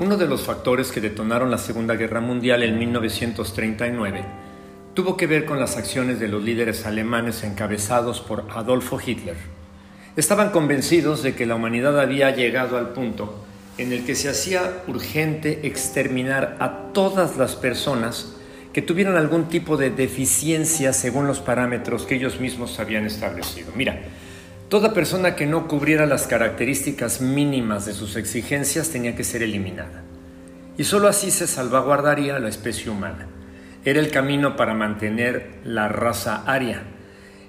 Uno de los factores que detonaron la Segunda Guerra Mundial en 1939 tuvo que ver con las acciones de los líderes alemanes encabezados por Adolfo Hitler. Estaban convencidos de que la humanidad había llegado al punto en el que se hacía urgente exterminar a todas las personas que tuvieran algún tipo de deficiencia según los parámetros que ellos mismos habían establecido. Mira, Toda persona que no cubriera las características mínimas de sus exigencias tenía que ser eliminada. Y sólo así se salvaguardaría la especie humana. Era el camino para mantener la raza aria.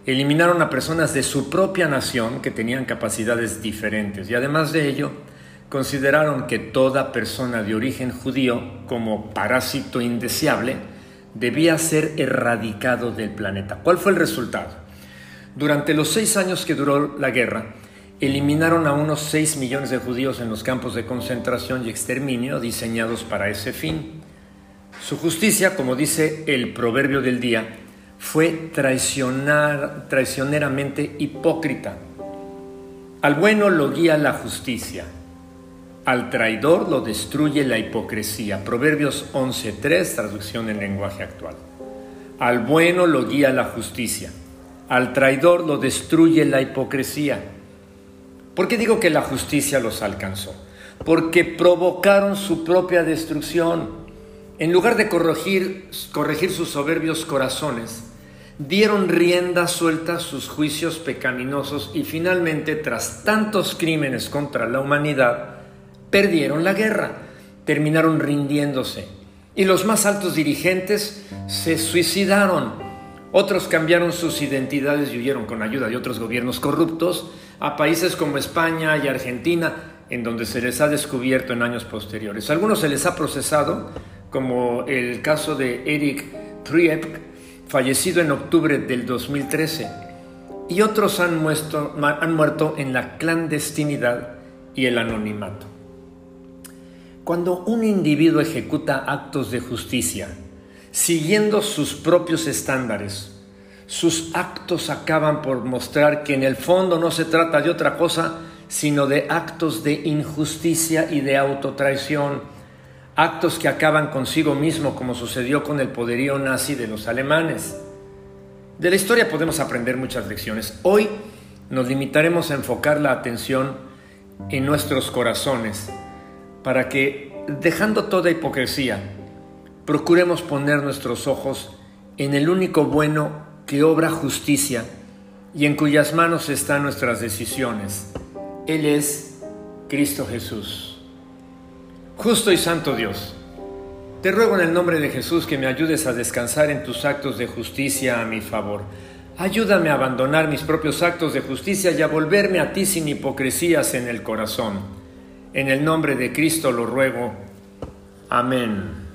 Eliminaron a personas de su propia nación que tenían capacidades diferentes y además de ello, consideraron que toda persona de origen judío como parásito indeseable debía ser erradicado del planeta. ¿Cuál fue el resultado? Durante los seis años que duró la guerra, eliminaron a unos seis millones de judíos en los campos de concentración y exterminio diseñados para ese fin. Su justicia, como dice el proverbio del día, fue traicioneramente hipócrita. Al bueno lo guía la justicia, al traidor lo destruye la hipocresía. Proverbios 11.3, traducción en lenguaje actual. Al bueno lo guía la justicia al traidor lo destruye la hipocresía. ¿Por qué digo que la justicia los alcanzó? Porque provocaron su propia destrucción. En lugar de corregir, corregir sus soberbios corazones, dieron rienda suelta a sus juicios pecaminosos y finalmente, tras tantos crímenes contra la humanidad, perdieron la guerra, terminaron rindiéndose. Y los más altos dirigentes se suicidaron otros cambiaron sus identidades y huyeron con ayuda de otros gobiernos corruptos a países como España y Argentina, en donde se les ha descubierto en años posteriores. Algunos se les ha procesado, como el caso de Eric Triep, fallecido en octubre del 2013, y otros han muerto en la clandestinidad y el anonimato. Cuando un individuo ejecuta actos de justicia, siguiendo sus propios estándares. Sus actos acaban por mostrar que en el fondo no se trata de otra cosa, sino de actos de injusticia y de autotraición, actos que acaban consigo mismo, como sucedió con el poderío nazi de los alemanes. De la historia podemos aprender muchas lecciones. Hoy nos limitaremos a enfocar la atención en nuestros corazones, para que, dejando toda hipocresía, procuremos poner nuestros ojos en el único bueno que obra justicia y en cuyas manos están nuestras decisiones. Él es Cristo Jesús. Justo y santo Dios, te ruego en el nombre de Jesús que me ayudes a descansar en tus actos de justicia a mi favor. Ayúdame a abandonar mis propios actos de justicia y a volverme a ti sin hipocresías en el corazón. En el nombre de Cristo lo ruego. Amén.